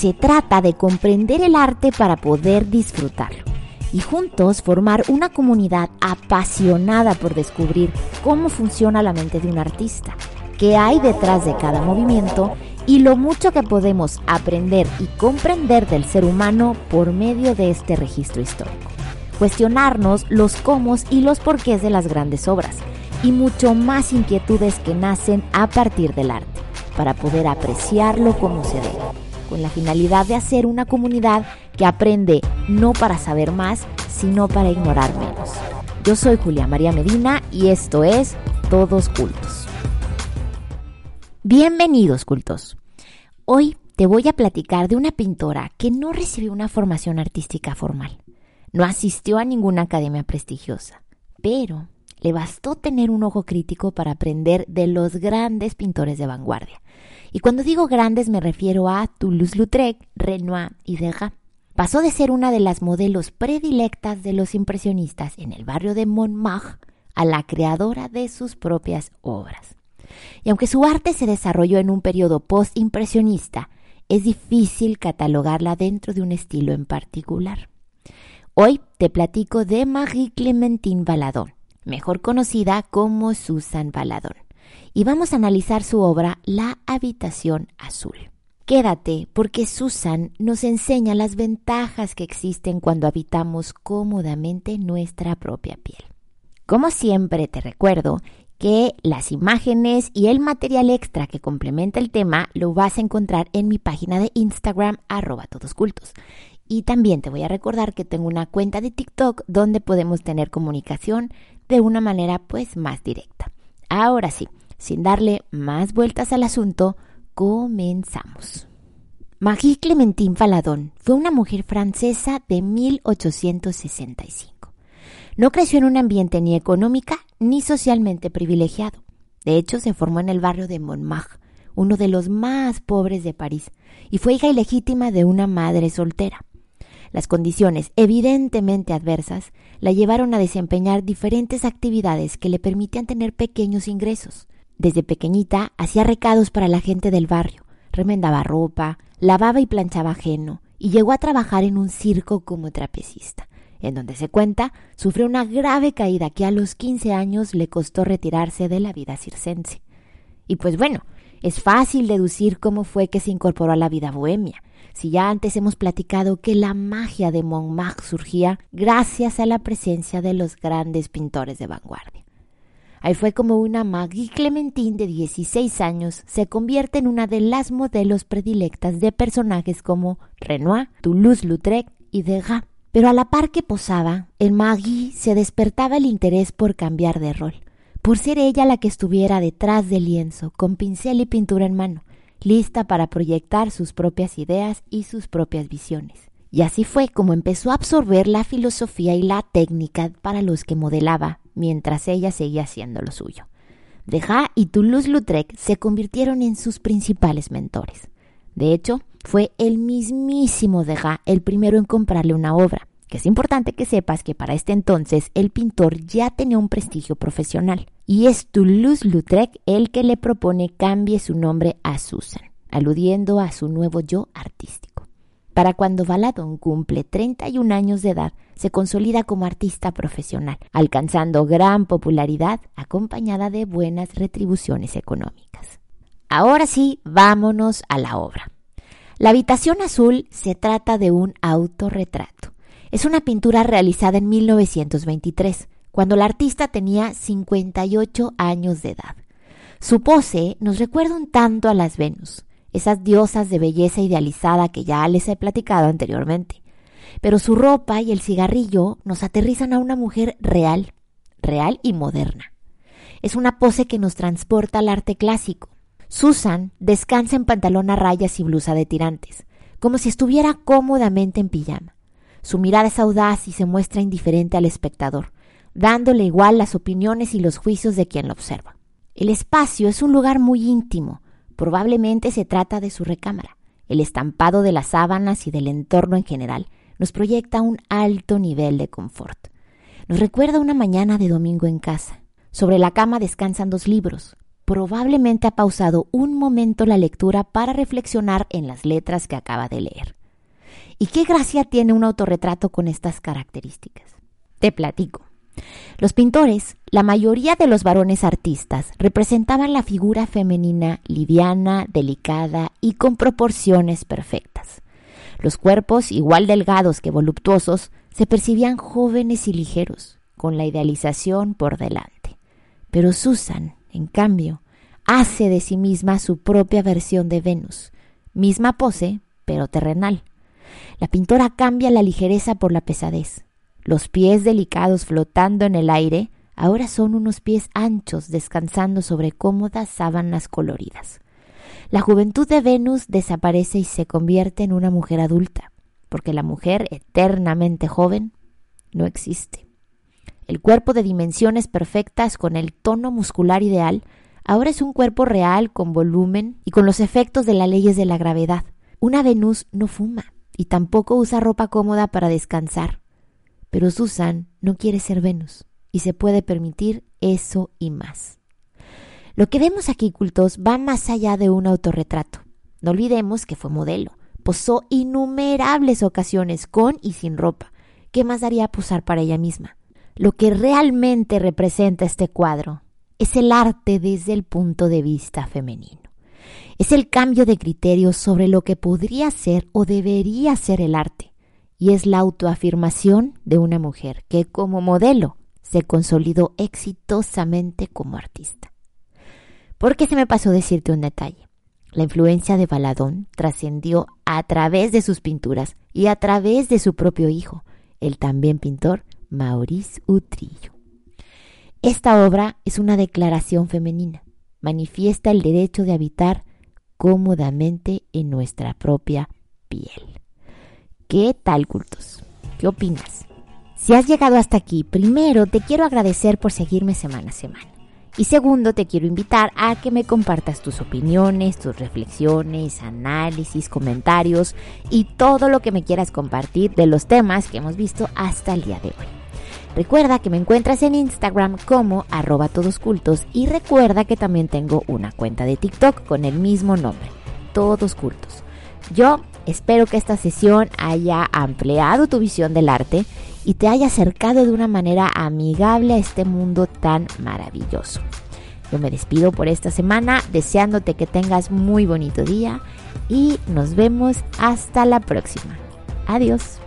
Se trata de comprender el arte para poder disfrutarlo y juntos formar una comunidad apasionada por descubrir cómo funciona la mente de un artista, qué hay detrás de cada movimiento y lo mucho que podemos aprender y comprender del ser humano por medio de este registro histórico. Cuestionarnos los cómo y los porqués de las grandes obras y mucho más inquietudes que nacen a partir del arte, para poder apreciarlo como se debe, con la finalidad de hacer una comunidad que aprende no para saber más, sino para ignorar menos. Yo soy Julia María Medina y esto es Todos Cultos. Bienvenidos cultos. Hoy te voy a platicar de una pintora que no recibió una formación artística formal. No asistió a ninguna academia prestigiosa, pero le bastó tener un ojo crítico para aprender de los grandes pintores de vanguardia. Y cuando digo grandes me refiero a Toulouse-Lautrec, Renoir y Degas. Pasó de ser una de las modelos predilectas de los impresionistas en el barrio de Montmartre a la creadora de sus propias obras. Y aunque su arte se desarrolló en un periodo post-impresionista, es difícil catalogarla dentro de un estilo en particular. Hoy te platico de Marie Clementine Valadon, mejor conocida como Susan Valadon, y vamos a analizar su obra La habitación azul. Quédate porque Susan nos enseña las ventajas que existen cuando habitamos cómodamente nuestra propia piel. Como siempre te recuerdo que las imágenes y el material extra que complementa el tema lo vas a encontrar en mi página de Instagram arroba todoscultos. Y también te voy a recordar que tengo una cuenta de TikTok donde podemos tener comunicación de una manera pues más directa. Ahora sí, sin darle más vueltas al asunto, comenzamos. Marie Clementine Faladon fue una mujer francesa de 1865. No creció en un ambiente ni económica ni socialmente privilegiado. De hecho, se formó en el barrio de Montmartre, uno de los más pobres de París, y fue hija ilegítima de una madre soltera. Las condiciones evidentemente adversas la llevaron a desempeñar diferentes actividades que le permitían tener pequeños ingresos. Desde pequeñita hacía recados para la gente del barrio, remendaba ropa, lavaba y planchaba ajeno, y llegó a trabajar en un circo como trapecista, en donde se cuenta sufrió una grave caída que a los 15 años le costó retirarse de la vida circense. Y pues bueno, es fácil deducir cómo fue que se incorporó a la vida bohemia, si ya antes hemos platicado que la magia de Montmartre surgía gracias a la presencia de los grandes pintores de vanguardia. Ahí fue como una Marie Clementine de 16 años se convierte en una de las modelos predilectas de personajes como Renoir, Toulouse-Lautrec y Degas. Pero a la par que posaba, en Marie se despertaba el interés por cambiar de rol, por ser ella la que estuviera detrás del lienzo, con pincel y pintura en mano, lista para proyectar sus propias ideas y sus propias visiones. Y así fue como empezó a absorber la filosofía y la técnica para los que modelaba, mientras ella seguía haciendo lo suyo. Degas y Toulouse-Lautrec se convirtieron en sus principales mentores. De hecho, fue el mismísimo Degas el primero en comprarle una obra, que es importante que sepas que para este entonces el pintor ya tenía un prestigio profesional y es Toulouse-Lautrec el que le propone cambie su nombre a Susan, aludiendo a su nuevo yo artístico. Para cuando Valadon cumple 31 años de edad, se consolida como artista profesional, alcanzando gran popularidad acompañada de buenas retribuciones económicas. Ahora sí, vámonos a la obra. La habitación azul se trata de un autorretrato. Es una pintura realizada en 1923 cuando la artista tenía 58 años de edad. Su pose nos recuerda un tanto a las Venus, esas diosas de belleza idealizada que ya les he platicado anteriormente. Pero su ropa y el cigarrillo nos aterrizan a una mujer real, real y moderna. Es una pose que nos transporta al arte clásico. Susan descansa en pantalón a rayas y blusa de tirantes, como si estuviera cómodamente en pijama. Su mirada es audaz y se muestra indiferente al espectador, dándole igual las opiniones y los juicios de quien lo observa. El espacio es un lugar muy íntimo, probablemente se trata de su recámara. El estampado de las sábanas y del entorno en general nos proyecta un alto nivel de confort. Nos recuerda una mañana de domingo en casa. Sobre la cama descansan dos libros, probablemente ha pausado un momento la lectura para reflexionar en las letras que acaba de leer. ¿Y qué gracia tiene un autorretrato con estas características? Te platico. Los pintores, la mayoría de los varones artistas, representaban la figura femenina liviana, delicada y con proporciones perfectas. Los cuerpos, igual delgados que voluptuosos, se percibían jóvenes y ligeros, con la idealización por delante. Pero Susan, en cambio, hace de sí misma su propia versión de Venus, misma pose, pero terrenal. La pintora cambia la ligereza por la pesadez. Los pies delicados flotando en el aire ahora son unos pies anchos descansando sobre cómodas sábanas coloridas. La juventud de Venus desaparece y se convierte en una mujer adulta, porque la mujer eternamente joven no existe. El cuerpo de dimensiones perfectas con el tono muscular ideal ahora es un cuerpo real con volumen y con los efectos de las leyes de la gravedad. Una Venus no fuma y tampoco usa ropa cómoda para descansar. Pero Susan no quiere ser Venus y se puede permitir eso y más. Lo que vemos aquí, cultos, va más allá de un autorretrato. No olvidemos que fue modelo. Posó innumerables ocasiones con y sin ropa. ¿Qué más daría posar para ella misma? Lo que realmente representa este cuadro es el arte desde el punto de vista femenino. Es el cambio de criterio sobre lo que podría ser o debería ser el arte. Y es la autoafirmación de una mujer que como modelo se consolidó exitosamente como artista. Porque se me pasó decirte un detalle. La influencia de Baladón trascendió a través de sus pinturas y a través de su propio hijo, el también pintor Maurice Utrillo. Esta obra es una declaración femenina, manifiesta el derecho de habitar cómodamente en nuestra propia piel. ¿Qué tal, cultos? ¿Qué opinas? Si has llegado hasta aquí, primero te quiero agradecer por seguirme semana a semana. Y segundo, te quiero invitar a que me compartas tus opiniones, tus reflexiones, análisis, comentarios y todo lo que me quieras compartir de los temas que hemos visto hasta el día de hoy. Recuerda que me encuentras en Instagram como arroba todoscultos y recuerda que también tengo una cuenta de TikTok con el mismo nombre, Todos Cultos. Yo espero que esta sesión haya ampliado tu visión del arte y te haya acercado de una manera amigable a este mundo tan maravilloso. Yo me despido por esta semana deseándote que tengas muy bonito día y nos vemos hasta la próxima. Adiós.